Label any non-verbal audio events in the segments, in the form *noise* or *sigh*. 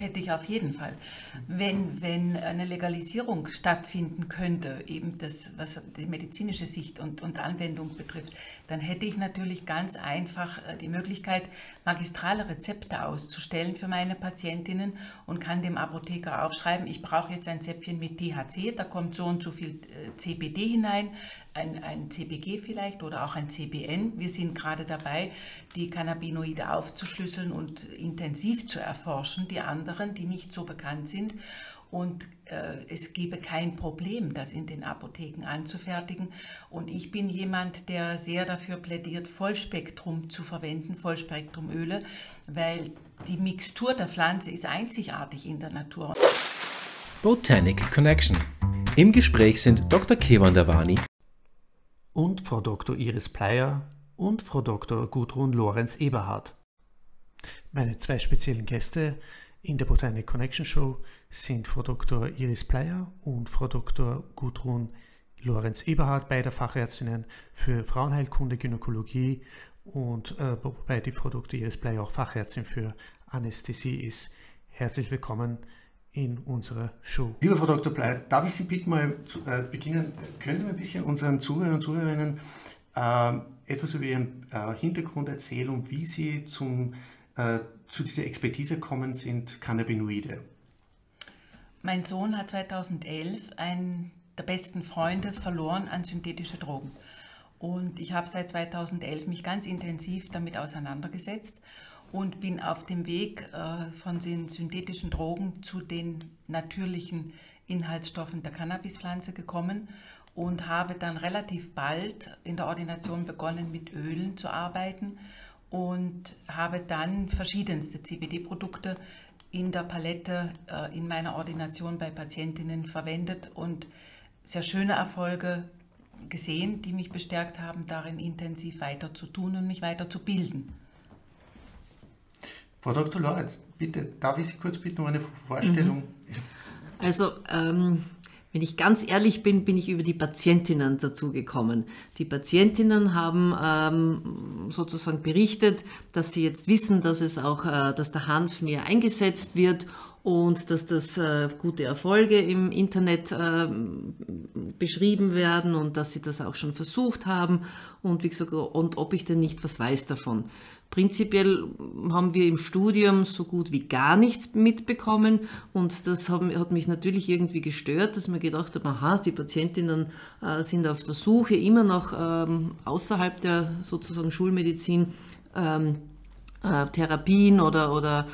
Hätte ich auf jeden Fall. Wenn, wenn eine Legalisierung stattfinden könnte, eben das, was die medizinische Sicht und, und Anwendung betrifft, dann hätte ich natürlich ganz einfach äh, die Möglichkeit, magistrale Rezepte auszustellen für meine Patientinnen und kann dem Apotheker aufschreiben, ich brauche jetzt ein Zäpfchen mit THC, da kommt so und so viel äh, CBD hinein, ein, ein CBG vielleicht oder auch ein CBN. Wir sind gerade dabei, die Cannabinoide aufzuschlüsseln und intensiv zu erforschen, die anderen, die nicht so bekannt sind. Und äh, es gäbe kein Problem, das in den Apotheken anzufertigen. Und ich bin jemand, der sehr dafür plädiert, Vollspektrum zu verwenden, Vollspektrumöle, weil die Mixtur der Pflanze ist einzigartig in der Natur. Botanic Connection. Im Gespräch sind Dr. Kevan Davani und Frau Dr. Iris Pleyer und Frau Dr. Gudrun Lorenz Eberhardt. Meine zwei speziellen Gäste in der Botanic Connection Show sind Frau Dr. Iris Pleyer und Frau Dr. Gudrun Lorenz Eberhardt, beide Fachärztinnen für Frauenheilkunde, Gynäkologie und äh, wobei die Frau Dr. Iris Pleyer auch Fachärztin für Anästhesie ist. Herzlich willkommen in unserer Show. Lieber Frau Dr. Blei, darf ich Sie bitten, mal zu äh, beginnen? Können Sie mir ein bisschen unseren Zuhörern und Zuhörerinnen äh, etwas über Ihren äh, Hintergrund erzählen und wie Sie zum, äh, zu dieser Expertise gekommen sind, Cannabinoide? Mein Sohn hat 2011 einen der besten Freunde verloren an synthetische Drogen. Und ich habe seit 2011 mich ganz intensiv damit auseinandergesetzt und bin auf dem Weg äh, von den synthetischen Drogen zu den natürlichen Inhaltsstoffen der Cannabispflanze gekommen und habe dann relativ bald in der Ordination begonnen, mit Ölen zu arbeiten und habe dann verschiedenste CBD-Produkte in der Palette äh, in meiner Ordination bei Patientinnen verwendet und sehr schöne Erfolge gesehen, die mich bestärkt haben, darin intensiv weiter zu tun und mich weiter zu bilden. Frau Dr. Lorenz, bitte, darf ich Sie kurz bitten um eine Vorstellung? Mhm. Also, ähm, wenn ich ganz ehrlich bin, bin ich über die Patientinnen dazu gekommen. Die Patientinnen haben ähm, sozusagen berichtet, dass sie jetzt wissen, dass es auch, äh, dass der Hanf mehr eingesetzt wird und dass das äh, gute Erfolge im Internet äh, beschrieben werden und dass sie das auch schon versucht haben und wie gesagt, und ob ich denn nicht was weiß davon. Prinzipiell haben wir im Studium so gut wie gar nichts mitbekommen und das hat mich natürlich irgendwie gestört, dass man gedacht hat, aha, die Patientinnen äh, sind auf der Suche immer noch ähm, außerhalb der sozusagen Schulmedizin ähm, äh, Therapien oder, oder,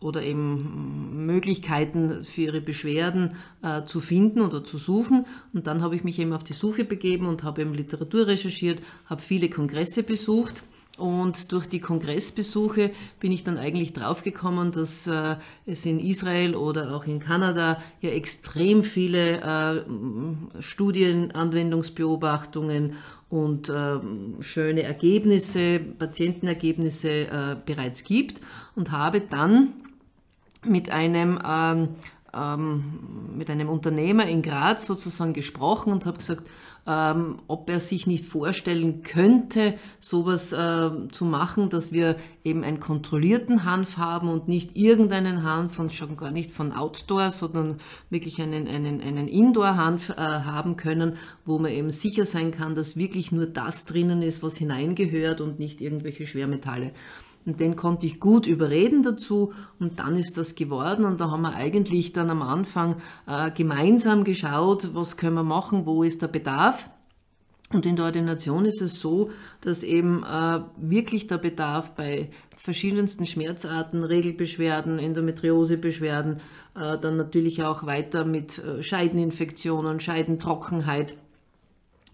oder eben Möglichkeiten für ihre Beschwerden äh, zu finden oder zu suchen. Und dann habe ich mich eben auf die Suche begeben und habe eben Literatur recherchiert, habe viele Kongresse besucht und durch die Kongressbesuche bin ich dann eigentlich draufgekommen, dass äh, es in Israel oder auch in Kanada ja extrem viele äh, Studien, Anwendungsbeobachtungen und äh, schöne Ergebnisse, Patientenergebnisse äh, bereits gibt und habe dann mit einem ähm, ähm, mit einem Unternehmer in Graz sozusagen gesprochen und habe gesagt, ähm, ob er sich nicht vorstellen könnte, sowas äh, zu machen, dass wir eben einen kontrollierten Hanf haben und nicht irgendeinen Hanf und schon gar nicht von Outdoor, sondern wirklich einen, einen, einen Indoor-Hanf äh, haben können, wo man eben sicher sein kann, dass wirklich nur das drinnen ist, was hineingehört und nicht irgendwelche Schwermetalle. Und den konnte ich gut überreden dazu und dann ist das geworden und da haben wir eigentlich dann am Anfang äh, gemeinsam geschaut, was können wir machen, wo ist der Bedarf. Und in der Ordination ist es so, dass eben äh, wirklich der Bedarf bei verschiedensten Schmerzarten, Regelbeschwerden, Endometriosebeschwerden, äh, dann natürlich auch weiter mit äh, Scheideninfektionen, Scheidentrockenheit,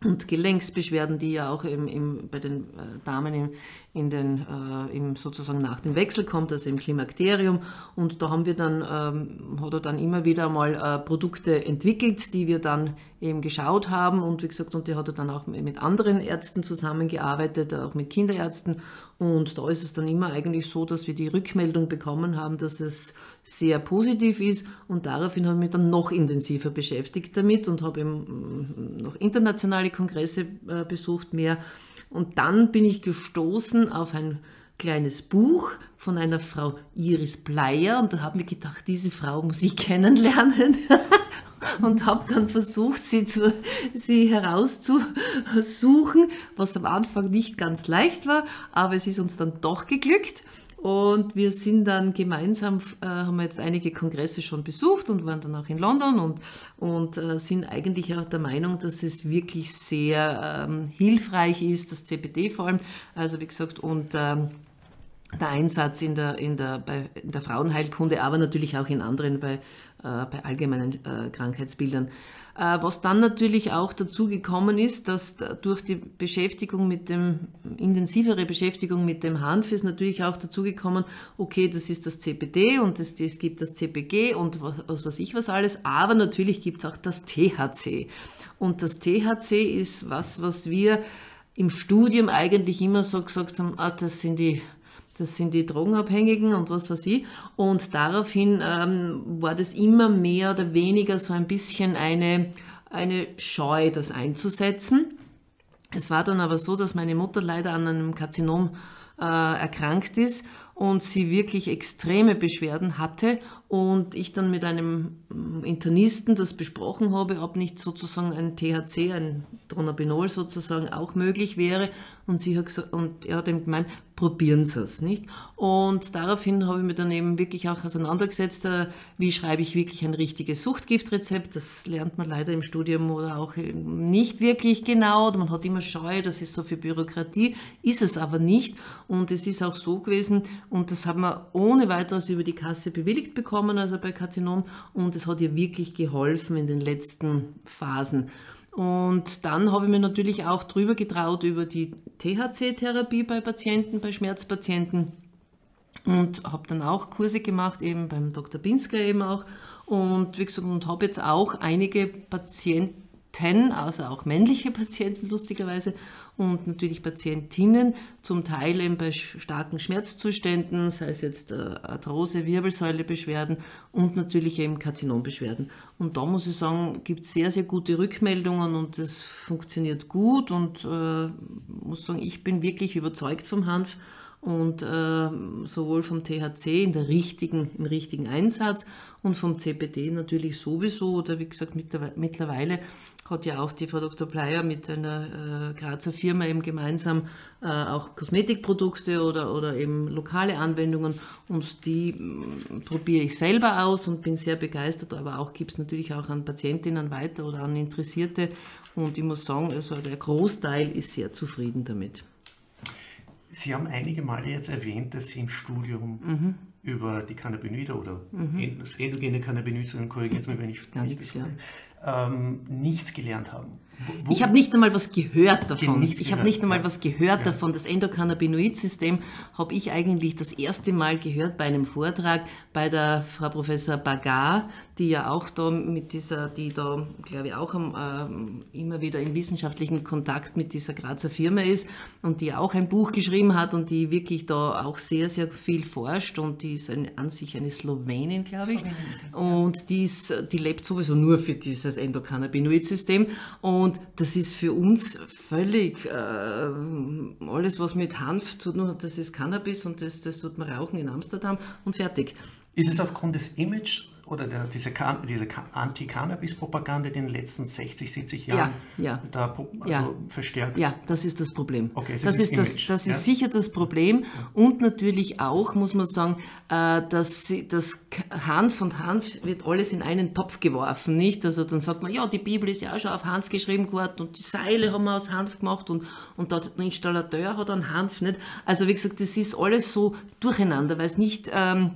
und Gelenksbeschwerden, die ja auch im, im, bei den äh, Damen im, in den, äh, im sozusagen nach dem Wechsel kommt, also im Klimakterium. Und da haben wir dann, ähm, hat er dann immer wieder mal äh, Produkte entwickelt, die wir dann eben geschaut haben. Und wie gesagt, und die hat er dann auch mit anderen Ärzten zusammengearbeitet, auch mit Kinderärzten. Und da ist es dann immer eigentlich so, dass wir die Rückmeldung bekommen haben, dass es sehr positiv ist und daraufhin habe ich mich dann noch intensiver beschäftigt damit und habe eben mm, noch internationale Kongresse äh, besucht mehr und dann bin ich gestoßen auf ein kleines Buch von einer Frau Iris Bleier und da habe ich gedacht, diese Frau muss ich *laughs* kennenlernen *laughs* und habe dann versucht, sie, zu, sie herauszusuchen, was am Anfang nicht ganz leicht war, aber es ist uns dann doch geglückt. Und wir sind dann gemeinsam, äh, haben jetzt einige Kongresse schon besucht und waren dann auch in London und, und äh, sind eigentlich auch der Meinung, dass es wirklich sehr ähm, hilfreich ist, das CBD vor allem, also wie gesagt, und ähm, der Einsatz in der, in, der, bei, in der Frauenheilkunde, aber natürlich auch in anderen, bei, bei allgemeinen äh, Krankheitsbildern. Äh, was dann natürlich auch dazu gekommen ist, dass durch die Beschäftigung mit dem, intensivere Beschäftigung mit dem Hanf ist natürlich auch dazu gekommen, okay, das ist das CBD und es, es gibt das CPG und was, was weiß ich was alles, aber natürlich gibt es auch das THC. Und das THC ist was, was wir im Studium eigentlich immer so gesagt haben, ah, das sind die das sind die Drogenabhängigen und was weiß ich. Und daraufhin ähm, war das immer mehr oder weniger so ein bisschen eine, eine Scheu, das einzusetzen. Es war dann aber so, dass meine Mutter leider an einem Karzinom äh, erkrankt ist und sie wirklich extreme Beschwerden hatte und ich dann mit einem Internisten das besprochen habe, ob nicht sozusagen ein THC, ein Dronabinol sozusagen auch möglich wäre und, sie hat gesagt, und er hat ihm gemeint, probieren Sie es, nicht? Und daraufhin habe ich mich dann eben wirklich auch auseinandergesetzt, äh, wie schreibe ich wirklich ein richtiges Suchtgiftrezept. Das lernt man leider im Studium oder auch nicht wirklich genau. Man hat immer Scheu, das ist so viel Bürokratie, ist es aber nicht. Und es ist auch so gewesen, und das haben wir ohne weiteres über die Kasse bewilligt bekommen, also bei Karzinom, und es hat ihr wirklich geholfen in den letzten Phasen. Und dann habe ich mir natürlich auch drüber getraut über die THC-Therapie bei Patienten, bei Schmerzpatienten und habe dann auch Kurse gemacht, eben beim Dr. Binsker eben auch. Und wie gesagt, und habe jetzt auch einige Patienten also auch männliche Patienten lustigerweise und natürlich Patientinnen, zum Teil eben bei starken Schmerzzuständen, sei es jetzt äh, Arthrose, Wirbelsäulebeschwerden und natürlich eben Karzinombeschwerden. Und da muss ich sagen, gibt es sehr, sehr gute Rückmeldungen und es funktioniert gut und äh, muss sagen, ich bin wirklich überzeugt vom Hanf und äh, sowohl vom THC in der richtigen, im richtigen Einsatz und vom CBD natürlich sowieso oder wie gesagt mittlerweile hat ja auch die Frau Dr. Bleier mit einer äh, Grazer Firma eben gemeinsam äh, auch Kosmetikprodukte oder, oder eben lokale Anwendungen und die äh, probiere ich selber aus und bin sehr begeistert, aber auch gibt es natürlich auch an Patientinnen weiter oder an Interessierte und ich muss sagen, also der Großteil ist sehr zufrieden damit. Sie haben einige Male jetzt erwähnt, dass Sie im Studium mhm. über die Cannabinoide oder mhm. das endogene Cannabinoid, korrigieren Sie mich, wenn ich nicht das ja ähm, nichts gelernt haben. Wo, ich habe nicht einmal was gehört davon. Ich habe nicht einmal ja. was gehört ja. davon. Das Endokannabinoid-System habe ich eigentlich das erste Mal gehört bei einem Vortrag bei der Frau Professor Bagar, die ja auch da mit dieser, die da, glaube ich, auch ähm, immer wieder in wissenschaftlichen Kontakt mit dieser Grazer Firma ist und die auch ein Buch geschrieben hat und die wirklich da auch sehr, sehr viel forscht und die ist eine, an sich eine Slowenin, glaube ich. Und die, ist, die lebt sowieso nur für dieses Endokannabinoid-System und und das ist für uns völlig, äh, alles was mit Hanf zu tun hat, das ist Cannabis und das, das tut man rauchen in Amsterdam und fertig. Ist es aufgrund des Images oder der, diese, diese Anti-Cannabis-Propaganda in den letzten 60, 70 Jahren ja, ja, da also ja. verstärkt? Ja, das ist das Problem. Okay, das, das, ist, das, das ist sicher das Problem und natürlich auch, muss man sagen, äh, dass das Hanf und Hanf wird alles in einen Topf geworfen, nicht? Also dann sagt man, ja, die Bibel ist ja auch schon auf Hanf geschrieben geworden und die Seile haben wir aus Hanf gemacht und, und der Installateur hat einen Hanf, nicht? Also wie gesagt, das ist alles so durcheinander, weil es nicht... Ähm,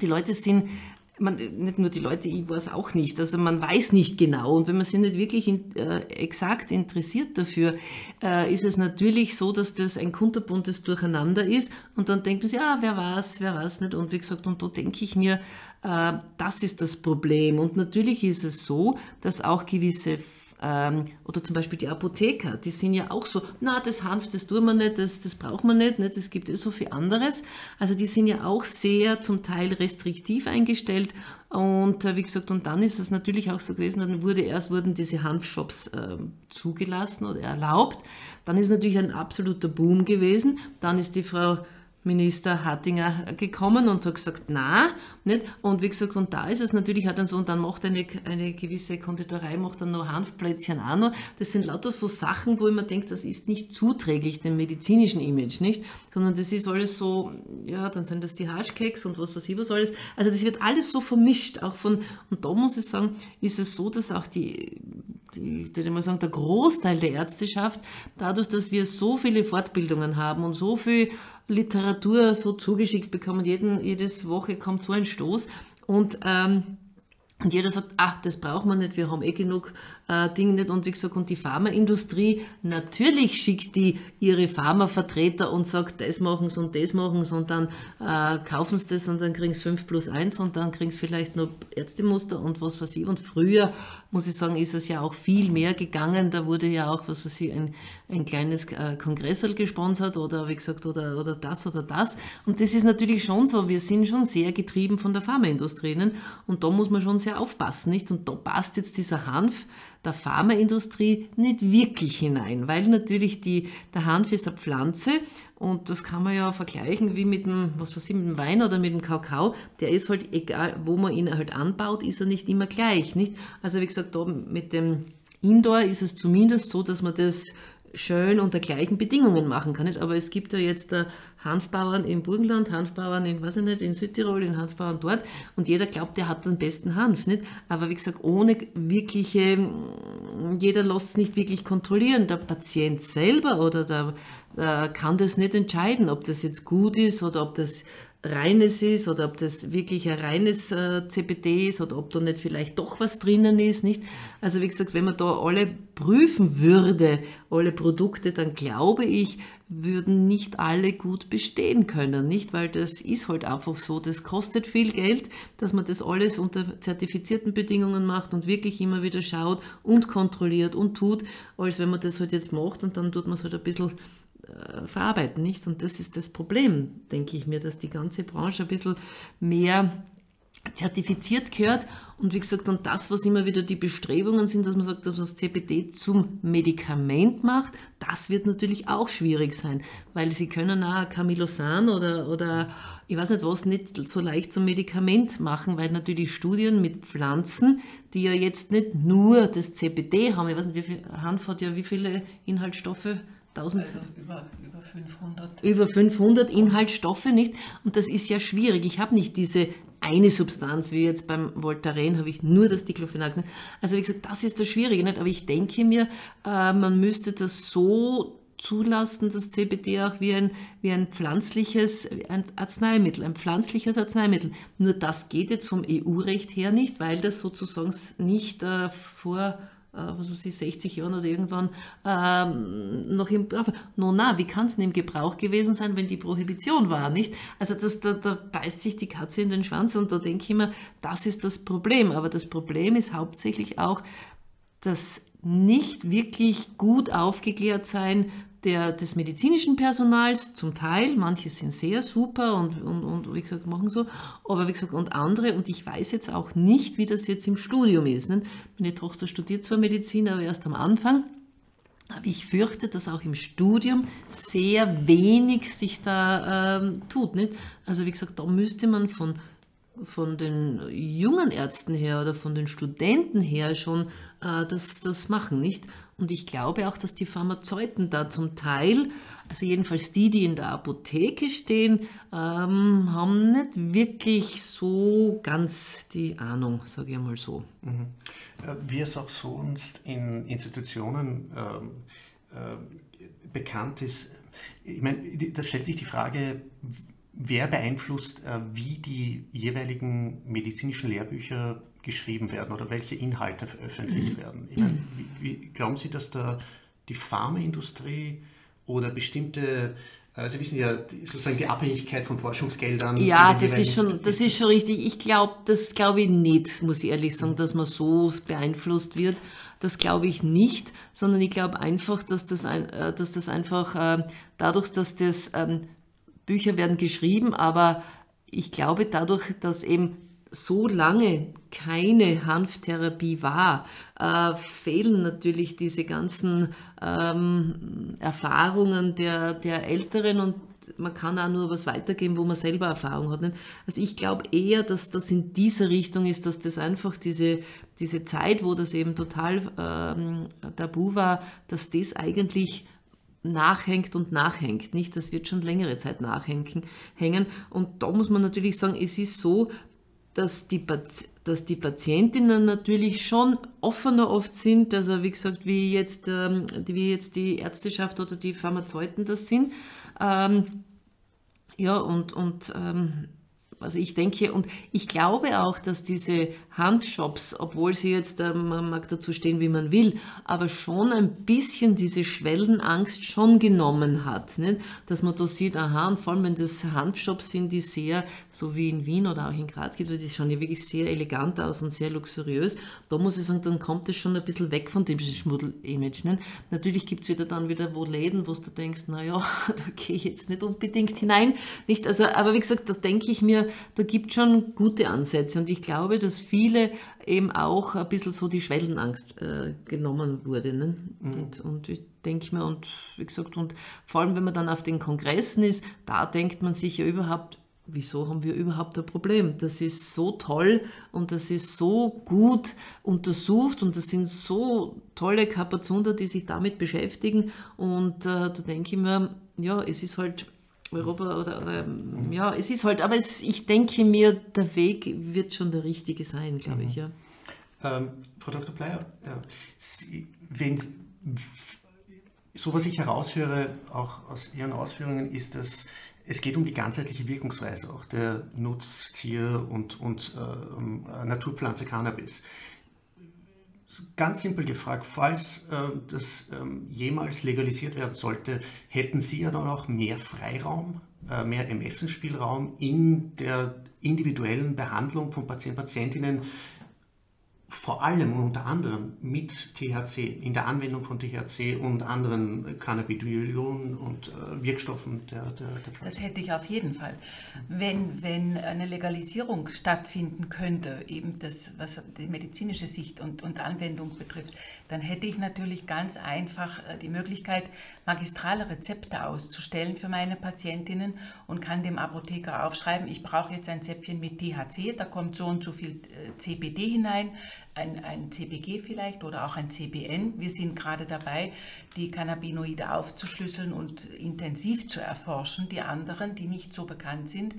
die Leute sind man, nicht nur die Leute, ich weiß auch nicht. Also man weiß nicht genau. Und wenn man sich nicht wirklich in, äh, exakt interessiert dafür, äh, ist es natürlich so, dass das ein kunterbuntes Durcheinander ist. Und dann denkt man sich, ja, wer weiß, wer weiß nicht. Und wie gesagt, und da denke ich mir, äh, das ist das Problem. Und natürlich ist es so, dass auch gewisse ähm, oder zum Beispiel die Apotheker, die sind ja auch so, na, das Hanf, das tun wir nicht, das, das braucht man nicht, nicht, es gibt ja so viel anderes. Also die sind ja auch sehr zum Teil restriktiv eingestellt. Und äh, wie gesagt, und dann ist es natürlich auch so gewesen, dann wurde erst wurden diese Hanfshops äh, zugelassen oder erlaubt. Dann ist natürlich ein absoluter Boom gewesen. Dann ist die Frau Minister Hattinger gekommen und hat gesagt, na, nicht? Und wie gesagt, und da ist es natürlich auch dann so, und dann macht eine, eine gewisse Konditorei, macht dann noch Hanfplätzchen auch noch. Das sind lauter so Sachen, wo ich mir denke, das ist nicht zuträglich dem medizinischen Image, nicht? Sondern das ist alles so, ja, dann sind das die Haschkeks und was weiß ich was alles. Also das wird alles so vermischt, auch von, und da muss ich sagen, ist es so, dass auch die, ich mal sagen, der Großteil der Ärzteschaft, dadurch, dass wir so viele Fortbildungen haben und so viel Literatur so zugeschickt bekommen. Jeden, jedes Woche kommt so ein Stoß. Und, ähm, und jeder sagt, ach, das braucht man nicht, wir haben eh genug äh, Dinge nicht. Und wie gesagt, und die Pharmaindustrie, natürlich schickt die ihre Pharmavertreter und sagt, das machen sie und das machen sie und dann äh, kaufen sie das und dann kriegen sie 5 plus 1 und dann kriegen sie vielleicht noch Ärztemuster und was weiß ich. Und früher, muss ich sagen, ist es ja auch viel mehr gegangen. Da wurde ja auch, was weiß ich, ein, ein kleines äh, gesponsert oder wie gesagt, oder, oder das oder das. Und das ist natürlich schon so, wir sind schon sehr getrieben von der Pharmaindustrie. Ne? Und da muss man schon sehr aufpassen, nicht? Und da passt jetzt dieser Hanf der Pharmaindustrie nicht wirklich hinein, weil natürlich die, der Hanf ist eine Pflanze und das kann man ja vergleichen wie mit dem, was weiß ich, mit dem Wein oder mit dem Kakao. Der ist halt, egal wo man ihn halt anbaut, ist er nicht immer gleich, nicht? Also wie gesagt, da mit dem Indoor ist es zumindest so, dass man das schön unter gleichen Bedingungen machen kann. Nicht? Aber es gibt ja jetzt uh, Hanfbauern im Burgenland, Hanfbauern in, weiß ich nicht, in Südtirol, in Hanfbauern dort und jeder glaubt, der hat den besten Hanf. Nicht? Aber wie gesagt, ohne wirkliche, jeder lässt es nicht wirklich kontrollieren. Der Patient selber oder der, der kann das nicht entscheiden, ob das jetzt gut ist oder ob das reines ist oder ob das wirklich ein reines äh, CBD ist oder ob da nicht vielleicht doch was drinnen ist, nicht? Also wie gesagt, wenn man da alle prüfen würde, alle Produkte, dann glaube ich, würden nicht alle gut bestehen können, nicht? Weil das ist halt einfach so, das kostet viel Geld, dass man das alles unter zertifizierten Bedingungen macht und wirklich immer wieder schaut und kontrolliert und tut, als wenn man das halt jetzt macht und dann tut man es halt ein bisschen verarbeiten, nicht? Und das ist das Problem, denke ich mir, dass die ganze Branche ein bisschen mehr zertifiziert gehört. Und wie gesagt, und das, was immer wieder die Bestrebungen sind, dass man sagt, dass man das CBD zum Medikament macht, das wird natürlich auch schwierig sein, weil sie können auch Camilosan oder, oder ich weiß nicht was, nicht so leicht zum Medikament machen, weil natürlich Studien mit Pflanzen, die ja jetzt nicht nur das CBD haben, ich weiß nicht, wie viel, Hanf hat ja wie viele Inhaltsstoffe? 1000, also über, über 500. Über 500 Inhaltsstoffe, nicht? Und das ist ja schwierig. Ich habe nicht diese eine Substanz, wie jetzt beim Voltaren habe ich nur das Diclofenac. Also wie gesagt, das ist das Schwierige, nicht? Aber ich denke mir, äh, man müsste das so zulassen, das CBD auch wie ein, wie ein pflanzliches ein Arzneimittel, ein pflanzliches Arzneimittel. Nur das geht jetzt vom EU-Recht her nicht, weil das sozusagen nicht äh, vor was weiß ich, 60 Jahren oder irgendwann ähm, noch im Gebrauch. No, na, wie kann es denn im Gebrauch gewesen sein, wenn die Prohibition war, nicht? Also das, da, da beißt sich die Katze in den Schwanz und da denke ich immer, das ist das Problem. Aber das Problem ist hauptsächlich auch, dass nicht wirklich gut aufgeklärt sein, der, des medizinischen Personals zum Teil, manche sind sehr super und, und, und wie gesagt machen so, aber wie gesagt und andere und ich weiß jetzt auch nicht, wie das jetzt im Studium ist. Ne? Meine Tochter studiert zwar Medizin, aber erst am Anfang. Aber ich fürchte, dass auch im Studium sehr wenig sich da ähm, tut. Nicht? Also wie gesagt, da müsste man von, von den jungen Ärzten her oder von den Studenten her schon äh, das, das machen, nicht? Und ich glaube auch, dass die Pharmazeuten da zum Teil, also jedenfalls die, die in der Apotheke stehen, ähm, haben nicht wirklich so ganz die Ahnung, sage ich mal so. Mhm. Äh, wie es auch sonst in Institutionen ähm, äh, bekannt ist, ich meine, da stellt sich die Frage, wer beeinflusst, äh, wie die jeweiligen medizinischen Lehrbücher geschrieben werden oder welche Inhalte veröffentlicht mhm. werden. Meine, wie, wie, glauben Sie, dass da die Pharmaindustrie oder bestimmte äh, Sie wissen ja sozusagen die Abhängigkeit von Forschungsgeldern. Ja, das ist schon, das ist schon richtig. Ich glaube, das glaube ich nicht, muss ich ehrlich sagen, dass man so beeinflusst wird. Das glaube ich nicht, sondern ich glaube einfach, dass das, ein, äh, dass das einfach äh, dadurch, dass das ähm, Bücher werden geschrieben, aber ich glaube dadurch, dass eben so lange keine Hanftherapie war, äh, fehlen natürlich diese ganzen ähm, Erfahrungen der, der Älteren und man kann auch nur was weitergeben, wo man selber Erfahrung hat. Also ich glaube eher, dass das in dieser Richtung ist, dass das einfach diese, diese Zeit, wo das eben total ähm, tabu war, dass das eigentlich nachhängt und nachhängt. Nicht, das wird schon längere Zeit nachhängen. Hängen. Und da muss man natürlich sagen, es ist so, dass die, dass die Patientinnen natürlich schon offener oft sind, also wie gesagt, wie jetzt, ähm, wie jetzt die Ärzteschaft oder die Pharmazeuten das sind. Ähm, ja, und, und ähm, also ich denke und ich glaube auch, dass diese Handshops, obwohl sie jetzt, ähm, man mag dazu stehen, wie man will, aber schon ein bisschen diese Schwellenangst schon genommen hat. Nicht? Dass man da sieht, aha, und vor allem wenn das Handshops sind, die sehr, so wie in Wien oder auch in Graz gibt, die schauen ja wirklich sehr elegant aus und sehr luxuriös, da muss ich sagen, dann kommt es schon ein bisschen weg von dem Schmuddel-Image. Natürlich gibt es wieder dann wieder wo Läden, wo du denkst, naja, *laughs* da gehe ich jetzt nicht unbedingt hinein. Nicht? Also, aber wie gesagt, da denke ich mir, da gibt es schon gute Ansätze und ich glaube, dass viele eben auch ein bisschen so die Schwellenangst äh, genommen wurde. Ne? Mhm. Und, und ich denke mir, und wie gesagt, und vor allem, wenn man dann auf den Kongressen ist, da denkt man sich ja überhaupt, wieso haben wir überhaupt ein Problem? Das ist so toll und das ist so gut untersucht und das sind so tolle Kapazunder, die sich damit beschäftigen. Und äh, da denke ich mir, ja, es ist halt Europa oder, oder mhm. ja, es ist halt, aber es, ich denke mir, der Weg wird schon der richtige sein, glaube ich, mhm. ja. Ähm, Frau Dr. Bleier, ja, wenn, so was ich heraushöre, auch aus Ihren Ausführungen, ist, dass es geht um die ganzheitliche Wirkungsweise auch der Nutztier- und, und äh, Naturpflanze Cannabis. Ganz simpel gefragt, falls äh, das ähm, jemals legalisiert werden sollte, hätten Sie ja dann auch mehr Freiraum, äh, mehr Ermessensspielraum in der individuellen Behandlung von Patienten, Patientinnen, vor allem und unter anderem mit THC, in der Anwendung von THC und anderen Cannabidiolen und äh, Wirkstoffen der, der, der. Das hätte ich auf jeden Fall. Wenn, wenn eine Legalisierung stattfinden könnte, eben das, was die medizinische Sicht und, und Anwendung betrifft, dann hätte ich natürlich ganz einfach äh, die Möglichkeit, magistrale Rezepte auszustellen für meine Patientinnen und kann dem Apotheker aufschreiben, ich brauche jetzt ein Zäpfchen mit THC, da kommt so und so viel äh, CBD hinein, ein, ein CBG vielleicht oder auch ein CBN. Wir sind gerade dabei, die Cannabinoide aufzuschlüsseln und intensiv zu erforschen, die anderen, die nicht so bekannt sind.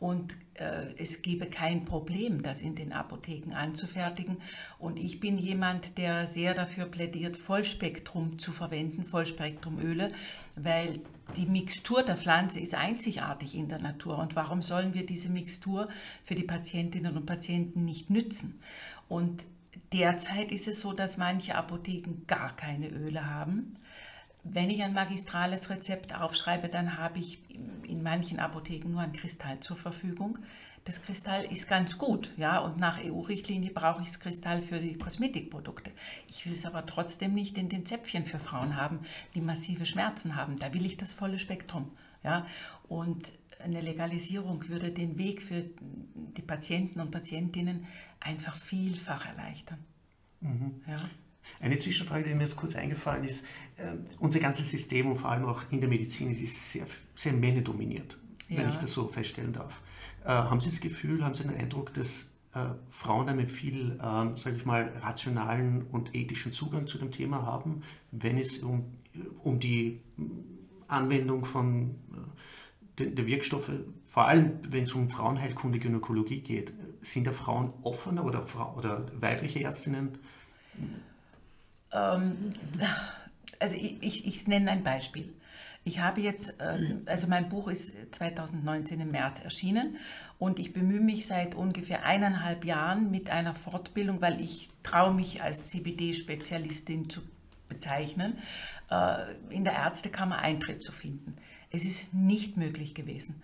Und äh, es gäbe kein Problem, das in den Apotheken anzufertigen. Und ich bin jemand, der sehr dafür plädiert, Vollspektrum zu verwenden, Vollspektrumöle, weil die Mixtur der Pflanze ist einzigartig in der Natur. Und warum sollen wir diese Mixtur für die Patientinnen und Patienten nicht nützen? Und derzeit ist es so, dass manche Apotheken gar keine Öle haben. Wenn ich ein magistrales Rezept aufschreibe, dann habe ich in manchen Apotheken nur ein Kristall zur Verfügung. Das Kristall ist ganz gut, ja, und nach EU-Richtlinie brauche ich das Kristall für die Kosmetikprodukte. Ich will es aber trotzdem nicht in den Zäpfchen für Frauen haben, die massive Schmerzen haben. Da will ich das volle Spektrum, ja. Und eine Legalisierung würde den Weg für die Patienten und Patientinnen einfach vielfach erleichtern. Mhm. Ja. Eine Zwischenfrage, die mir jetzt kurz eingefallen ist. Äh, unser ganzes System und vor allem auch in der Medizin ist sehr, sehr männerdominiert, ja. wenn ich das so feststellen darf. Äh, haben Sie das Gefühl, haben Sie den Eindruck, dass äh, Frauen einen viel, äh, sage ich mal, rationalen und ethischen Zugang zu dem Thema haben, wenn es um, um die Anwendung von der, der Wirkstoffe, vor allem wenn es um Frauenheilkunde, Gynäkologie geht, sind da Frauen offener oder, oder weibliche Ärztinnen? Ähm, *laughs* also ich, ich, ich, nenne ein Beispiel. Ich habe jetzt, äh, also mein Buch ist 2019 im März erschienen und ich bemühe mich seit ungefähr eineinhalb Jahren mit einer Fortbildung, weil ich traue mich als CBD-Spezialistin zu bezeichnen, äh, in der Ärztekammer Eintritt zu finden. Es ist nicht möglich gewesen.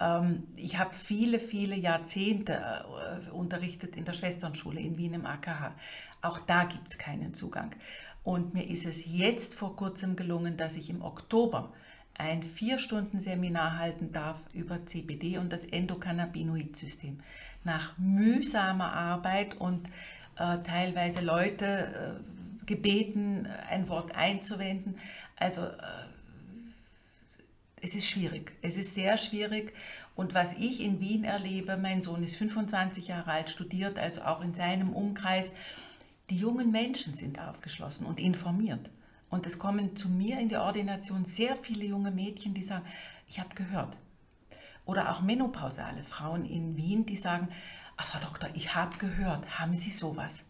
Ähm, ich habe viele, viele Jahrzehnte äh, unterrichtet in der Schwesternschule in Wien im AKH. Auch da gibt es keinen Zugang. Und mir ist es jetzt vor kurzem gelungen, dass ich im Oktober ein Vier-Stunden-Seminar halten darf über CBD und das Endokannabinoid-System. Nach mühsamer Arbeit und äh, teilweise Leute äh, gebeten, ein Wort einzuwenden. Also äh, es ist schwierig. Es ist sehr schwierig. Und was ich in Wien erlebe, mein Sohn ist 25 Jahre alt, studiert, also auch in seinem Umkreis, die jungen Menschen sind aufgeschlossen und informiert. Und es kommen zu mir in die Ordination sehr viele junge Mädchen, die sagen, ich habe gehört. Oder auch menopausale Frauen in Wien, die sagen, Ach, Frau Doktor, ich habe gehört, haben Sie sowas?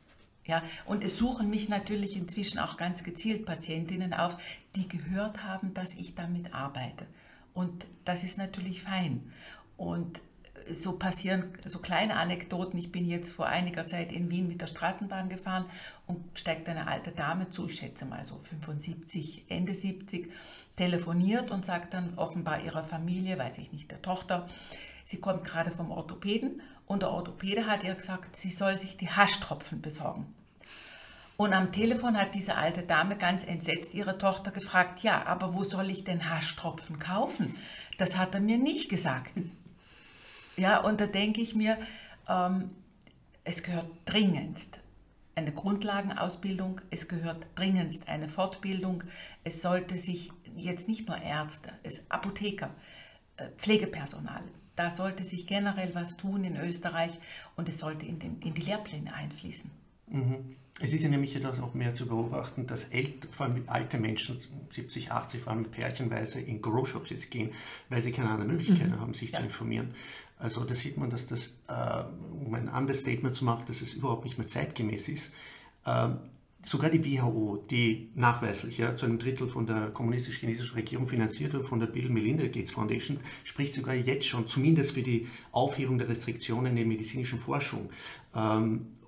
Ja, und es suchen mich natürlich inzwischen auch ganz gezielt Patientinnen auf, die gehört haben, dass ich damit arbeite. Und das ist natürlich fein. Und so passieren so kleine Anekdoten. Ich bin jetzt vor einiger Zeit in Wien mit der Straßenbahn gefahren und steigt eine alte Dame zu, ich schätze mal so 75, Ende 70, telefoniert und sagt dann offenbar ihrer Familie, weiß ich nicht, der Tochter, sie kommt gerade vom Orthopäden und der Orthopäde hat ihr gesagt, sie soll sich die Haschtropfen besorgen. Und am Telefon hat diese alte Dame ganz entsetzt ihre Tochter gefragt, ja, aber wo soll ich denn Haschtropfen kaufen? Das hat er mir nicht gesagt. *laughs* Ja, und da denke ich mir, ähm, es gehört dringendst eine Grundlagenausbildung, es gehört dringendst eine Fortbildung. Es sollte sich jetzt nicht nur Ärzte, es Apotheker, äh, Pflegepersonal, da sollte sich generell was tun in Österreich und es sollte in, den, in die Lehrpläne einfließen. Mhm. Es ist ja nämlich etwas auch mehr zu beobachten, dass ält, vor allem alte Menschen, 70, 80, vor allem pärchenweise in Grow-Shops jetzt gehen, weil sie keine andere Möglichkeit mhm. haben, sich ja. zu informieren. Also da sieht man, dass das, äh, um ein anderes Statement zu machen, dass es überhaupt nicht mehr zeitgemäß ist. Äh, sogar die WHO, die nachweislich ja, zu einem Drittel von der kommunistisch-chinesischen Regierung finanziert wird, von der Bill Melinda Gates Foundation, spricht sogar jetzt schon, zumindest für die Aufhebung der Restriktionen in der medizinischen Forschung.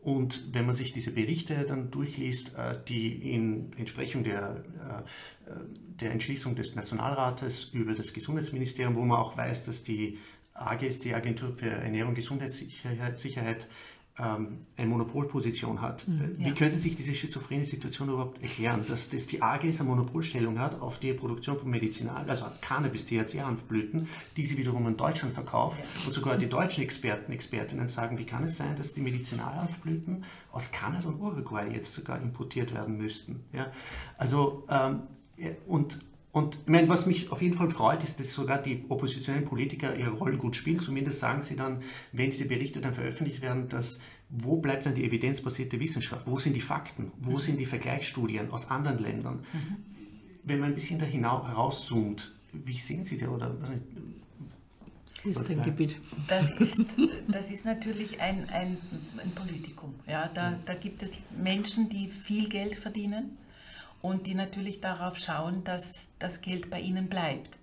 Und wenn man sich diese Berichte dann durchliest, äh, die in Entsprechung der, äh, der Entschließung des Nationalrates über das Gesundheitsministerium, wo man auch weiß, dass die AGES, die Agentur für Ernährung und Gesundheitssicherheit, ähm, eine Monopolposition hat. Mhm, Wie ja. können Sie sich diese schizophrene Situation überhaupt erklären, dass, dass die AGS eine Monopolstellung hat auf die Produktion von Medizinal, also Cannabis, THC-Hanfblüten, die sie wiederum in Deutschland verkauft ja. und sogar die deutschen Experten, Expertinnen sagen, wie kann es sein, dass die Medizinalhanfblüten aus Kanada und Uruguay jetzt sogar importiert werden müssten. Ja? Also ähm, und und ich meine, was mich auf jeden Fall freut, ist, dass sogar die oppositionellen Politiker ihre Rolle gut spielen. Zumindest sagen sie dann, wenn diese Berichte dann veröffentlicht werden, dass wo bleibt dann die evidenzbasierte Wissenschaft? Wo sind die Fakten? Wo mhm. sind die Vergleichsstudien aus anderen Ländern? Mhm. Wenn man ein bisschen da herauszoomt, wie sehen Sie das? Oder, ist dein Gebiet. Das ist, das ist natürlich ein, ein, ein Politikum. Ja, da, da gibt es Menschen, die viel Geld verdienen und die natürlich darauf schauen, dass das Geld bei ihnen bleibt.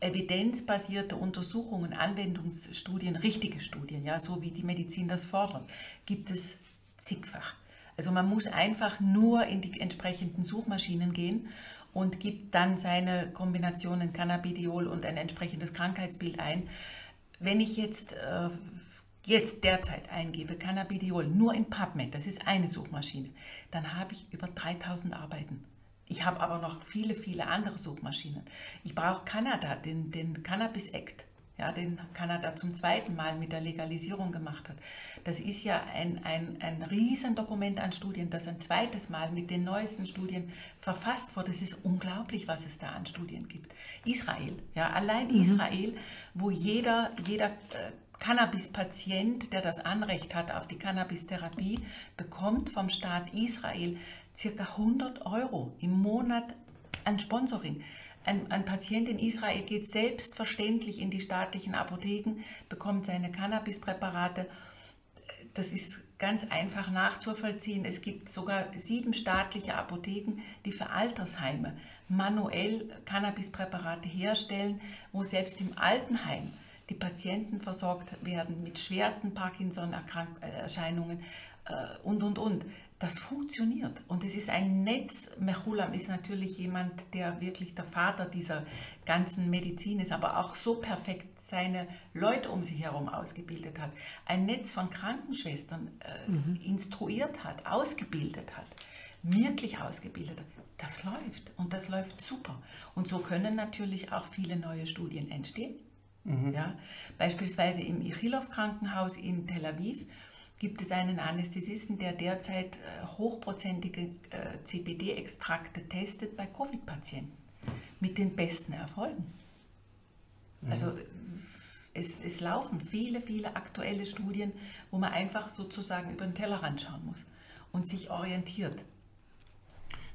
Evidenzbasierte Untersuchungen, Anwendungsstudien, richtige Studien, ja, so wie die Medizin das fordert, gibt es zigfach. Also man muss einfach nur in die entsprechenden Suchmaschinen gehen und gibt dann seine Kombinationen Cannabidiol und ein entsprechendes Krankheitsbild ein. Wenn ich jetzt äh, jetzt derzeit eingebe, Cannabidiol, nur in PubMed, das ist eine Suchmaschine, dann habe ich über 3000 Arbeiten. Ich habe aber noch viele, viele andere Suchmaschinen. Ich brauche Kanada, den, den Cannabis Act, ja, den Kanada zum zweiten Mal mit der Legalisierung gemacht hat. Das ist ja ein, ein, ein Riesendokument an Studien, das ein zweites Mal mit den neuesten Studien verfasst wurde. Es ist unglaublich, was es da an Studien gibt. Israel, ja, allein mhm. Israel, wo jeder, jeder äh, Cannabis-Patient, der das Anrecht hat auf die Cannabis-Therapie, bekommt vom Staat Israel ca. 100 Euro im Monat an Sponsoring. Ein, ein, Patient in Israel geht selbstverständlich in die staatlichen Apotheken, bekommt seine Cannabispräparate. Das ist ganz einfach nachzuvollziehen. Es gibt sogar sieben staatliche Apotheken, die für Altersheime manuell Cannabispräparate herstellen, wo selbst im Altenheim die Patienten versorgt werden mit schwersten Parkinson-Erscheinungen äh, und, und, und. Das funktioniert und es ist ein Netz. Mechulam ist natürlich jemand, der wirklich der Vater dieser ganzen Medizin ist, aber auch so perfekt seine Leute um sich herum ausgebildet hat. Ein Netz von Krankenschwestern äh, mhm. instruiert hat, ausgebildet hat, wirklich ausgebildet hat. Das läuft und das läuft super. Und so können natürlich auch viele neue Studien entstehen. Mhm. Ja? Beispielsweise im Ichilov Krankenhaus in Tel Aviv gibt es einen Anästhesisten, der derzeit äh, hochprozentige äh, CBD-Extrakte testet bei Covid-Patienten mit den besten Erfolgen. Also es, es laufen viele, viele aktuelle Studien, wo man einfach sozusagen über den Tellerrand schauen muss und sich orientiert.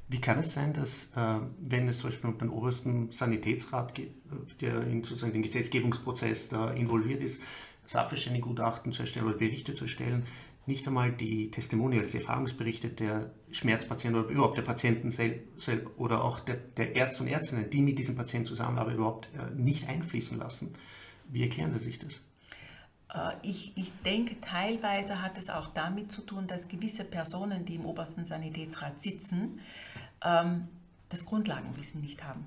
Wie kann es sein, dass, äh, wenn es zum Beispiel um den obersten Sanitätsrat geht, der in sozusagen den Gesetzgebungsprozess da involviert ist, Sachverständigengutachten zu erstellen oder Berichte zu erstellen, nicht einmal die Testimonials, die Erfahrungsberichte der Schmerzpatienten oder überhaupt der Patienten selbst oder auch der, der, Ärzte und Ärztinnen, die mit diesem Patienten zusammenarbeiten, überhaupt äh, nicht einfließen lassen. Wie erklären Sie sich das? Äh, ich, ich, denke, teilweise hat es auch damit zu tun, dass gewisse Personen, die im obersten Sanitätsrat sitzen, ähm, das Grundlagenwissen nicht haben.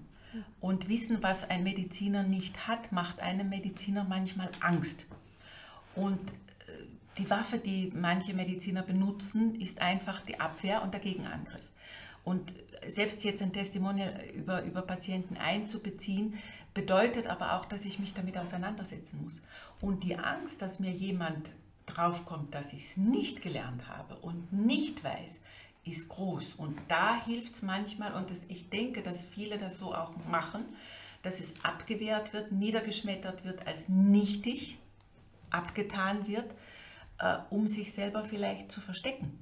Und wissen, was ein Mediziner nicht hat, macht einem Mediziner manchmal Angst. Und äh, die Waffe, die manche Mediziner benutzen, ist einfach die Abwehr und der Gegenangriff. Und selbst jetzt ein Testimonial über, über Patienten einzubeziehen, bedeutet aber auch, dass ich mich damit auseinandersetzen muss. Und die Angst, dass mir jemand draufkommt, dass ich es nicht gelernt habe und nicht weiß, ist groß. Und da hilft es manchmal, und das, ich denke, dass viele das so auch machen, dass es abgewehrt wird, niedergeschmettert wird, als nichtig abgetan wird, äh, um sich selber vielleicht zu verstecken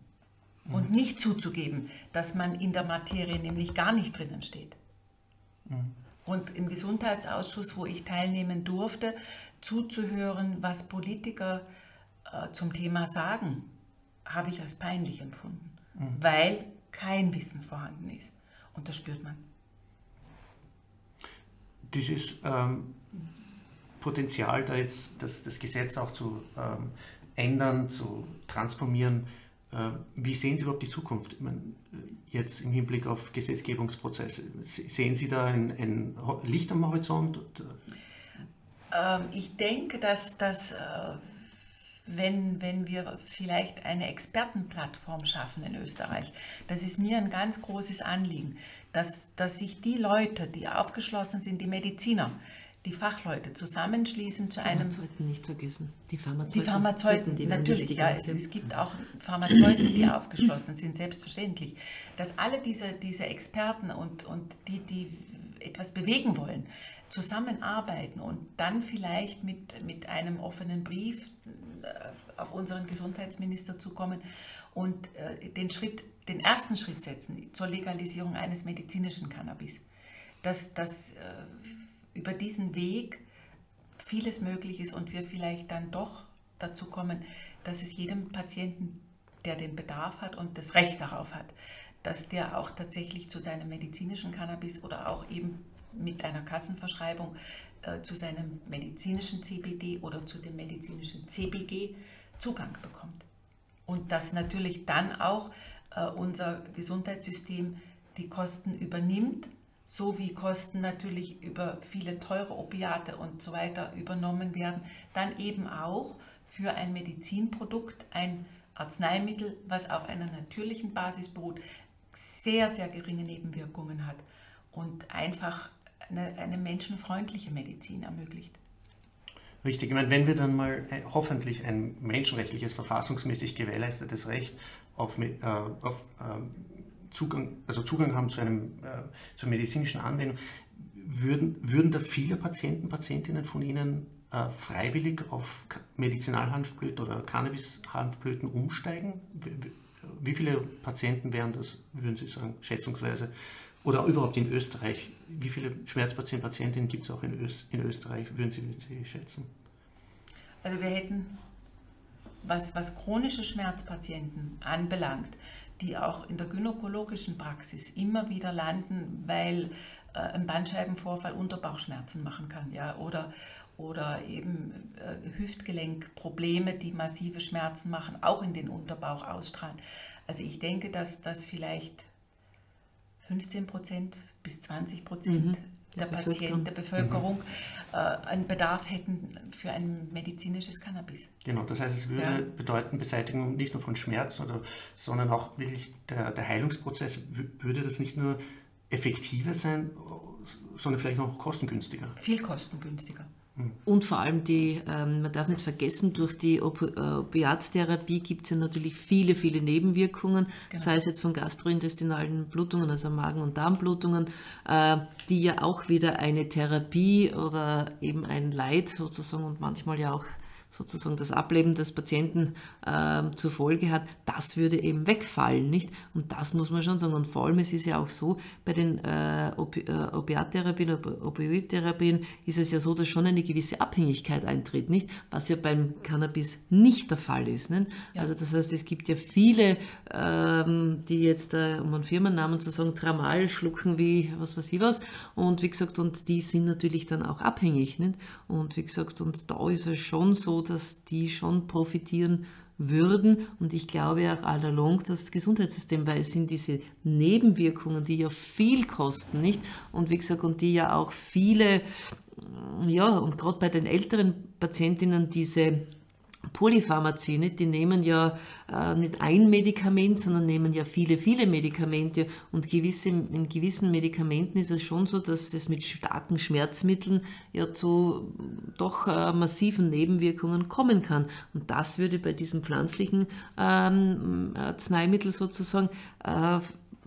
mhm. und nicht zuzugeben, dass man in der Materie nämlich gar nicht drinnen steht. Mhm und im Gesundheitsausschuss, wo ich teilnehmen durfte, zuzuhören, was Politiker äh, zum Thema sagen, habe ich als peinlich empfunden, mhm. weil kein Wissen vorhanden ist. Und das spürt man. Dieses ähm, Potenzial, da jetzt das, das Gesetz auch zu ähm, ändern, zu transformieren, wie sehen Sie überhaupt die Zukunft? Meine, jetzt im Hinblick auf Gesetzgebungsprozesse, sehen Sie da ein, ein Licht am Horizont? Ähm, ich denke, dass, äh, wenn, wenn wir vielleicht eine Expertenplattform schaffen in Österreich, das ist mir ein ganz großes Anliegen, dass, dass sich die Leute, die aufgeschlossen sind, die Mediziner, die Fachleute zusammenschließen zu einem. Pharmazeuten nicht vergessen. Die Pharmazeuten. Die Pharmazeuten, die natürlich, ja. Es, es, gibt auch Pharmazeuten, die *clears throat* aufgeschlossen sind, selbstverständlich. Dass alle diese, diese Experten und, und die, die etwas bewegen wollen, zusammenarbeiten und dann vielleicht mit, mit einem offenen Brief äh, auf unseren Gesundheitsminister zukommen und äh, den Schritt, den ersten Schritt setzen zur Legalisierung eines medizinischen Cannabis. Dass, dass äh, über diesen Weg vieles möglich ist und wir vielleicht dann doch dazu kommen, dass es jedem Patienten, der den Bedarf hat und das Recht darauf hat, dass der auch tatsächlich zu seinem medizinischen Cannabis oder auch eben mit einer Kassenverschreibung äh, zu seinem medizinischen CBD oder zu dem medizinischen CBG Zugang bekommt. Und dass natürlich dann auch äh, unser Gesundheitssystem die Kosten übernimmt so wie Kosten natürlich über viele teure Opiate und so weiter übernommen werden, dann eben auch für ein Medizinprodukt, ein Arzneimittel, was auf einer natürlichen Basis beruht, sehr, sehr geringe Nebenwirkungen hat und einfach eine, eine menschenfreundliche Medizin ermöglicht. Richtig, ich meine, wenn wir dann mal hoffentlich ein menschenrechtliches, verfassungsmäßig gewährleistetes Recht auf, äh, auf äh, Zugang, also Zugang haben zu, einem, äh, zur medizinischen Anwendung, würden, würden da viele Patienten, Patientinnen von Ihnen äh, freiwillig auf Medizinalhanfblüten oder Cannabishanfblüten umsteigen? Wie, viele Patienten wären das, würden Sie sagen, schätzungsweise? Oder überhaupt in Österreich? Wie viele Schmerzpatienten, Patientinnen gibt es auch in, Öst, in Österreich, würden Sie schätzen? Also wir hätten, was, was chronische Schmerzpatienten anbelangt, die auch in der gynäkologischen Praxis immer wieder landen, weil äh, ein Bandscheibenvorfall Unterbauchschmerzen machen kann, ja, oder, oder eben äh, Hüftgelenkprobleme, die massive Schmerzen machen, auch in den Unterbauch ausstrahlen. Also ich denke, dass das vielleicht 15 Prozent bis 20 Prozent mhm der, der Patienten, der Bevölkerung, mhm. einen Bedarf hätten für ein medizinisches Cannabis. Genau, das heißt, es würde ja. bedeuten, Beseitigung nicht nur von Schmerz, oder, sondern auch wirklich der, der Heilungsprozess, würde das nicht nur effektiver sein, sondern vielleicht noch kostengünstiger? Viel kostengünstiger. Und vor allem die, ähm, man darf nicht vergessen, durch die Op äh, Opiattherapie gibt es ja natürlich viele, viele Nebenwirkungen, genau. sei es jetzt von gastrointestinalen Blutungen, also Magen- und Darmblutungen, äh, die ja auch wieder eine Therapie oder eben ein Leid sozusagen und manchmal ja auch sozusagen das Ableben des Patienten äh, zur Folge hat, das würde eben wegfallen, nicht? Und das muss man schon sagen. Und vor allem es ist ja auch so, bei den äh, Opi äh, Opiattherapien, Opioidtherapien ist es ja so, dass schon eine gewisse Abhängigkeit eintritt, nicht? Was ja beim Cannabis nicht der Fall ist. Nicht? Ja. Also das heißt, es gibt ja viele, ähm, die jetzt, äh, um einen Firmennamen zu sagen, Tramal schlucken wie was weiß ich was. Und wie gesagt, und die sind natürlich dann auch abhängig. Nicht? Und wie gesagt, und da ist es schon so, dass die schon profitieren würden. Und ich glaube auch all along das Gesundheitssystem, weil es sind diese Nebenwirkungen, die ja viel kosten, nicht? Und wie gesagt, und die ja auch viele, ja, und gerade bei den älteren Patientinnen diese Polypharmazie, nicht? die nehmen ja äh, nicht ein Medikament, sondern nehmen ja viele, viele Medikamente. Und gewisse, in gewissen Medikamenten ist es schon so, dass es mit starken Schmerzmitteln ja zu doch äh, massiven Nebenwirkungen kommen kann. Und das würde bei diesem pflanzlichen ähm, Arzneimittel sozusagen äh,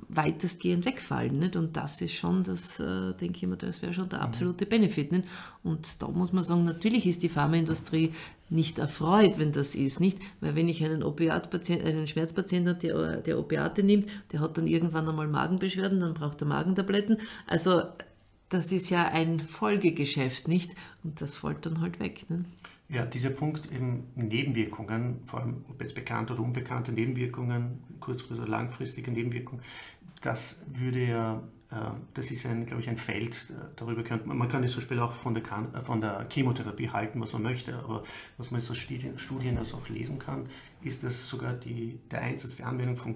weitestgehend wegfallen. Nicht? Und das ist schon, das äh, denke ich mir, das wäre schon der mhm. absolute Benefit. Nicht? Und da muss man sagen, natürlich ist die Pharmaindustrie nicht erfreut, wenn das ist, nicht? Weil wenn ich einen Opiatpatient, einen Schmerzpatienten habe, der, der Opiate nimmt, der hat dann irgendwann einmal Magenbeschwerden, dann braucht er Magentabletten. Also das ist ja ein Folgegeschäft, nicht? Und das fällt dann halt weg. Nicht? Ja, dieser Punkt eben Nebenwirkungen, vor allem ob jetzt bekannte oder unbekannte Nebenwirkungen, kurzfristige oder langfristige Nebenwirkungen, das würde ja, das ist ein, glaube ich, ein Feld, äh, darüber könnte man, man kann das zum Beispiel auch von der, äh, von der Chemotherapie halten, was man möchte, aber was man so Studien, Studien also auch lesen kann, ist, dass sogar die, der Einsatz, die Anwendung von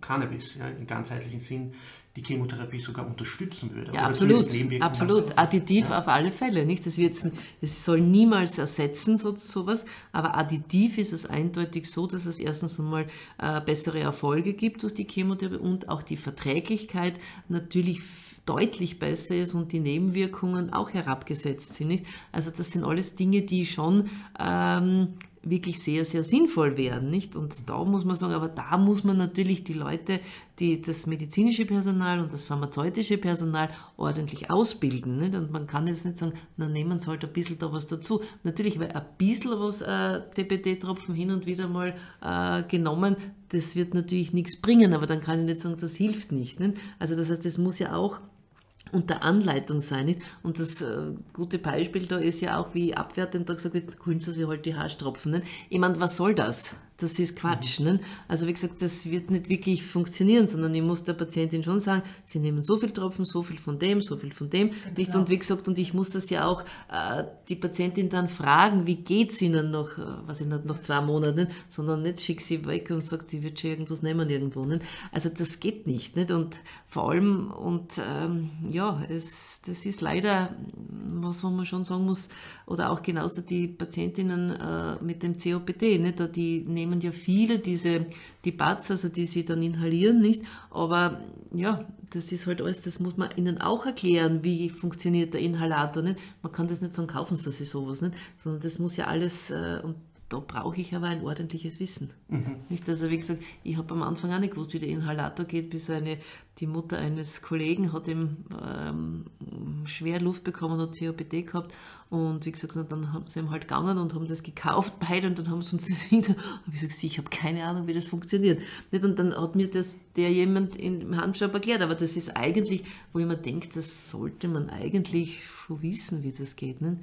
Cannabis ja, im ganzheitlichen Sinn die Chemotherapie sogar unterstützen würde. Ja, absolut, absolut. Additiv ja. auf alle Fälle. Nicht? Das, wird, das soll niemals ersetzen, so, sowas, aber additiv ist es eindeutig so, dass es erstens einmal äh, bessere Erfolge gibt durch die Chemotherapie und auch die Verträglichkeit natürlich deutlich besser ist und die Nebenwirkungen auch herabgesetzt sind. Nicht? Also das sind alles Dinge, die schon ähm, wirklich sehr, sehr sinnvoll werden, nicht? Und da muss man sagen, aber da muss man natürlich die Leute, die das medizinische Personal und das pharmazeutische Personal ordentlich ausbilden, nicht? Und man kann jetzt nicht sagen, na nehmen Sie halt ein bisschen da was dazu. Natürlich, weil ein bisschen was äh, CBD-Tropfen hin und wieder mal äh, genommen, das wird natürlich nichts bringen, aber dann kann ich nicht sagen, das hilft nicht, nicht? Also das heißt, das muss ja auch unter Anleitung sein. Nicht? Und das äh, gute Beispiel da ist ja auch, wie abwertend da gesagt wird, holen Sie sich halt die Haarstropfen. Ich meine, was soll das? Das ist Quatsch. Mhm. Ne? Also wie gesagt, das wird nicht wirklich funktionieren, sondern ich muss der Patientin schon sagen, sie nehmen so viel Tropfen, so viel von dem, so viel von dem. Genau. Nicht? Und wie gesagt, und ich muss das ja auch äh, die Patientin dann fragen, wie geht es ihnen noch, äh, was ich nicht, noch zwei Monate, nicht? sondern nicht schick sie weg und sagt, sie wird schon irgendwas nehmen irgendwo. Nicht? Also das geht nicht. nicht? Und vor allem, und ähm, ja, es, das ist leider was, wo man schon sagen muss, oder auch genauso die Patientinnen äh, mit dem COPD, nicht? die nehmen ja viele diese, die Bats, also die sie dann inhalieren, nicht? Aber ja, das ist halt alles, das muss man ihnen auch erklären, wie funktioniert der Inhalator, nicht? Man kann das nicht sagen, kaufen Sie sowas, nicht? Sondern das muss ja alles, äh, und da brauche ich aber ein ordentliches Wissen. Mhm. Nicht, also wie gesagt, ich habe am Anfang auch nicht gewusst, wie der Inhalator geht, bis eine, die Mutter eines Kollegen hat ihm ähm, schwer Luft bekommen, hat COPD gehabt und wie gesagt, dann haben sie ihm halt gegangen und haben das gekauft beide und dann haben sie uns das *laughs* und ich gesagt, ich habe keine Ahnung, wie das funktioniert. Nicht? Und dann hat mir das der jemand im Handschab erklärt, aber das ist eigentlich, wo ich mir denke, das sollte man eigentlich schon wissen, wie das geht. Nicht?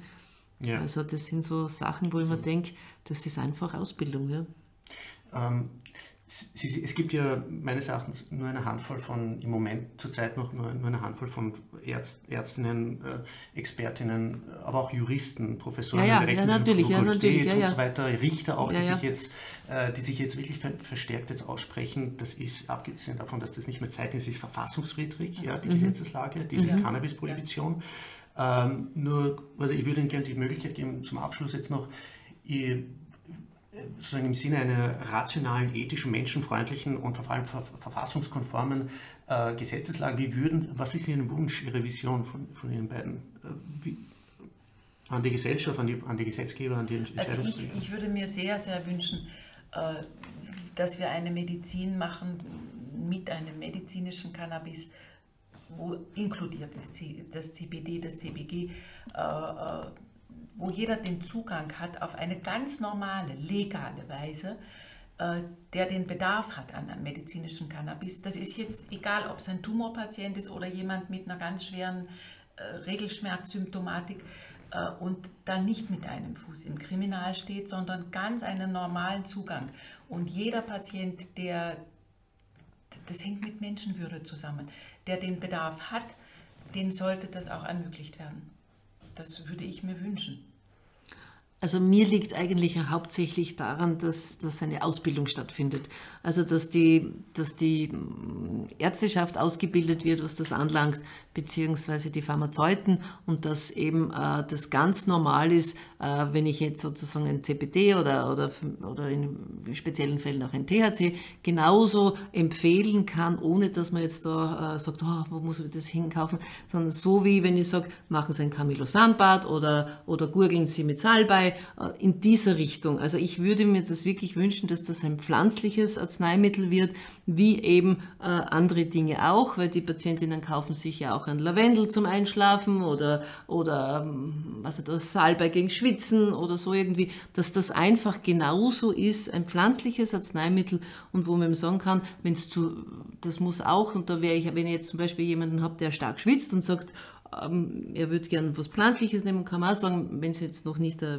Ja. Also das sind so Sachen, wo ich mir denke, das ist einfach Ausbildung. Ja. Ähm, es gibt ja meines Erachtens nur eine Handvoll von, im Moment zurzeit noch nur, nur eine Handvoll von Ärzt, Ärztinnen, äh, Expertinnen, aber auch Juristen, Professoren ja, ja, der Rechts- ja, natürlich, ja, natürlich, ja, und so weiter, Richter auch, die, Sich jetzt, äh, die sich jetzt wirklich verstärkt jetzt aussprechen. Das ist, abgesehen davon, dass das nicht mehr Zeit ist, ist verfassungswidrig, ja, die mhm. Gesetzeslage, diese mhm. Cannabis-Prohibition. Ähm, nur, also ich würde Ihnen gerne die Möglichkeit geben, zum Abschluss jetzt noch, ihr, sozusagen im Sinne einer rationalen, ethischen, menschenfreundlichen und vor allem verfassungskonformen äh, Gesetzeslage, wie würden, was ist Ihr Wunsch, Ihre Vision von, von Ihnen beiden? Äh, wie, an die Gesellschaft, an die, an die Gesetzgeber, an die Entscheidungsträger? Also ich, ich würde mir sehr, sehr wünschen, äh, dass wir eine Medizin machen mit einem medizinischen Cannabis, wo inkludiert ist das CBD, das CBG, äh, äh, wo jeder den Zugang hat auf eine ganz normale, legale Weise, der den Bedarf hat an einem medizinischen Cannabis. Das ist jetzt egal, ob es ein Tumorpatient ist oder jemand mit einer ganz schweren Regelschmerzsymptomatik und dann nicht mit einem Fuß im Kriminal steht, sondern ganz einen normalen Zugang. Und jeder Patient, der, das hängt mit Menschenwürde zusammen, der den Bedarf hat, dem sollte das auch ermöglicht werden. Das würde ich mir wünschen. Also mir liegt eigentlich hauptsächlich daran, dass, dass eine Ausbildung stattfindet. Also dass die, dass die Ärzteschaft ausgebildet wird, was das anlangt, beziehungsweise die Pharmazeuten und dass eben äh, das ganz normal ist, äh, wenn ich jetzt sozusagen ein CBD oder, oder, oder in speziellen Fällen auch ein THC genauso empfehlen kann, ohne dass man jetzt da äh, sagt, oh, wo muss ich das hinkaufen, sondern so wie wenn ich sage, machen Sie ein Camillosanbad oder, oder gurgeln Sie mit Salbei, äh, in dieser Richtung. Also ich würde mir das wirklich wünschen, dass das ein pflanzliches Arzneimittel wird, wie eben äh, andere Dinge auch, weil die Patientinnen kaufen sich ja auch ein Lavendel zum Einschlafen oder, oder ähm, was das Salbei gegen Schwitzen oder so irgendwie, dass das einfach genauso ist, ein pflanzliches Arzneimittel. Und wo man sagen kann, wenn es zu, das muss auch, und da wäre ich, wenn ich jetzt zum Beispiel jemanden habe, der stark schwitzt und sagt, ähm, er würde gerne was Pflanzliches nehmen, kann man auch sagen, wenn es jetzt noch nicht äh,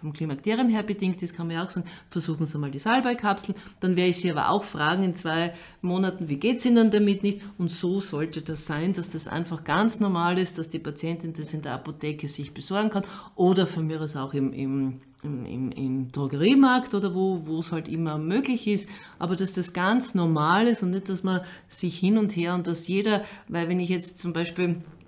vom Klimakterium her bedingt ist, kann man ja auch sagen, versuchen Sie mal die Salbeikapsel. Dann werde ich Sie aber auch fragen in zwei Monaten, wie geht es Ihnen damit nicht? Und so sollte das sein, dass das einfach ganz normal ist, dass die Patientin das in der Apotheke sich besorgen kann oder von mir aus auch im, im im, im, Drogeriemarkt oder wo, es halt immer möglich ist, aber dass das ganz normal ist und nicht, dass man sich hin und her und dass jeder, weil wenn ich jetzt zum Beispiel äh, äh,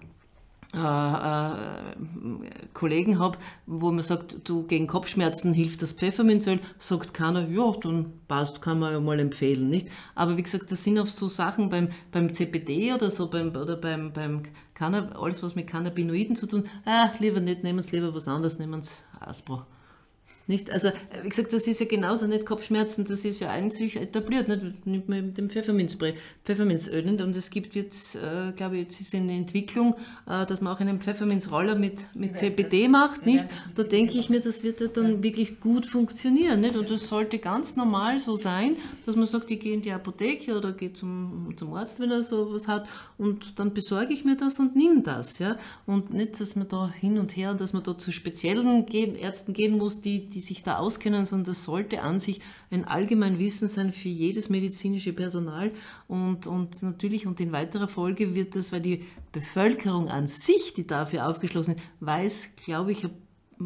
Kollegen habe, wo man sagt, du gegen Kopfschmerzen hilft das Pfefferminzöl, sagt keiner, ja, dann passt, kann man ja mal empfehlen, nicht? Aber wie gesagt, das sind auch so Sachen beim, beim CBD oder so, beim, oder beim, beim Cannab alles was mit Cannabinoiden zu tun, ah, lieber nicht, nehmen Sie lieber was anderes, nehmen Sie Aspro. Nicht? Also, wie gesagt, das ist ja genauso nicht Kopfschmerzen, das ist ja eigentlich etabliert. Nicht? Nimmt man mit dem Pfefferminzöl. Nicht? Und es gibt jetzt, äh, glaube ich, jetzt ist in der Entwicklung, äh, dass man auch einen Pfefferminzroller mit, mit CBD das, macht. Nicht? Da denke ich mir, das wird ja dann ja. wirklich gut funktionieren. Nicht? Und das sollte ganz normal so sein, dass man sagt, ich gehe in die Apotheke oder gehe zum, zum Arzt, wenn er sowas hat, und dann besorge ich mir das und nimm das. Ja? Und nicht, dass man da hin und her, dass man da zu speziellen Ärzten gehen muss, die die sich da auskennen, sondern das sollte an sich ein allgemein Wissen sein für jedes medizinische Personal. Und, und natürlich, und in weiterer Folge wird das, weil die Bevölkerung an sich, die dafür aufgeschlossen ist, weiß, glaube ich,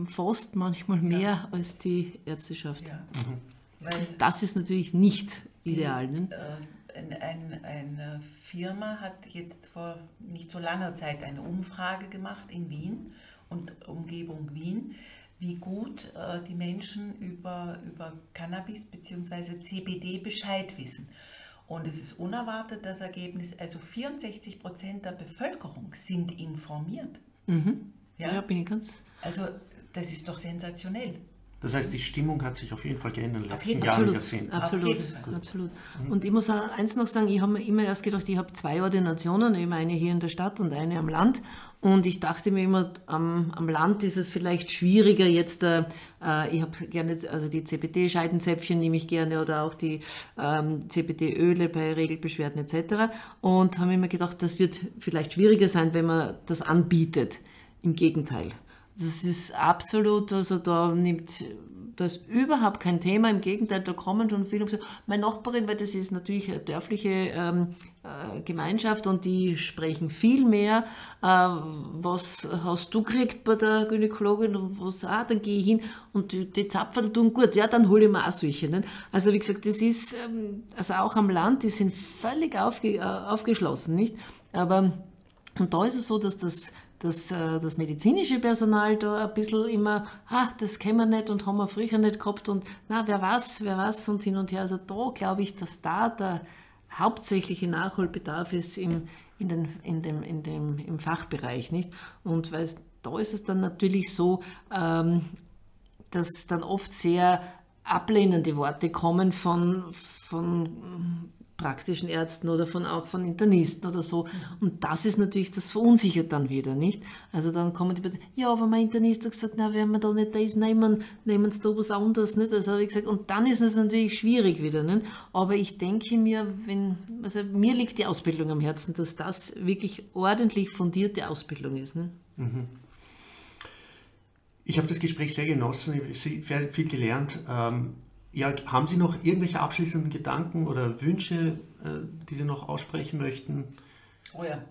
fast manchmal mehr ja. als die Ärzteschaft. Ja. Mhm. das ist natürlich nicht ideal. Die, ne? äh, ein, ein, eine Firma hat jetzt vor nicht so langer Zeit eine Umfrage gemacht in Wien und Umgebung Wien wie gut äh, die Menschen über, über Cannabis bzw. CBD Bescheid wissen. Und es ist unerwartet das Ergebnis, also 64 Prozent der Bevölkerung sind informiert. Mhm. Ja? ja, bin ich ganz. Also das ist doch sensationell. Das heißt, die Stimmung hat sich auf jeden Fall geändert in den letzten Jahren, absolut, Jahrzehnten. Absolut, absolut. Mhm. Und ich muss auch eins noch sagen, ich habe mir immer erst gedacht, ich habe zwei Ordinationen, eben eine hier in der Stadt und eine am Land. Und ich dachte mir immer, am, am Land ist es vielleicht schwieriger jetzt, äh, äh ich habe gerne, also die CBD-Scheidenzäpfchen nehme ich gerne oder auch die ähm, CBD-Öle bei Regelbeschwerden etc. Und habe mir immer gedacht, das wird vielleicht schwieriger sein, wenn man das anbietet. Im Gegenteil. Das ist absolut, also da nimmt das überhaupt kein Thema. Im Gegenteil, da kommen schon viele und sagen, meine Nachbarin, weil das ist natürlich eine dörfliche ähm, äh, Gemeinschaft und die sprechen viel mehr. Äh, was hast du gekriegt bei der Gynäkologin? Was, ah, dann gehe ich hin und die, die Zapfen tun gut. Ja, dann hole ich mir auch solche. Ne? Also wie gesagt, das ist, ähm, also auch am Land, die sind völlig aufge, äh, aufgeschlossen, nicht? Aber und da ist es so, dass das dass äh, das medizinische Personal da ein bisschen immer, ah, das kennen wir nicht und haben wir früher nicht gehabt und na, wer weiß, wer weiß und hin und her. Also da glaube ich, dass da der hauptsächliche Nachholbedarf ist im, in den, in dem, in dem, im Fachbereich, nicht? Und weil da ist es dann natürlich so, ähm, dass dann oft sehr ablehnende Worte kommen von, von praktischen Ärzten oder von auch von Internisten oder so. Und das ist natürlich, das verunsichert dann wieder, nicht? Also dann kommen die Patienten, ja, aber mein Internist hat gesagt, na, wenn wir da nicht das nehmen, nehmen sie da was anderes, nicht? Also habe ich gesagt, und dann ist es natürlich schwierig wieder, nicht? Aber ich denke mir, wenn, also mir liegt die Ausbildung am Herzen, dass das wirklich ordentlich fundierte Ausbildung ist, nicht? Mhm. Ich habe das Gespräch sehr genossen, ich habe viel gelernt. Ja, haben Sie noch irgendwelche abschließenden Gedanken oder Wünsche, äh, die Sie noch aussprechen möchten? Oh ja,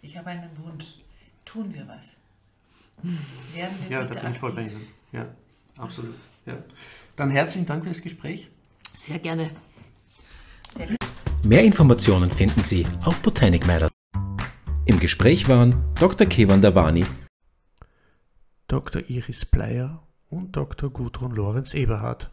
ich habe einen Wunsch. Tun wir was. Werden wir ja, da bin aktiv. ich voll bei Ihnen. Ja, absolut. Ja. Dann herzlichen Dank für das Gespräch. Sehr gerne. Sehr gerne. Mehr Informationen finden Sie auf Botanic Matters. Im Gespräch waren Dr. Kevan Davani, Dr. Iris Bleier und Dr. Gudrun Lorenz Eberhardt.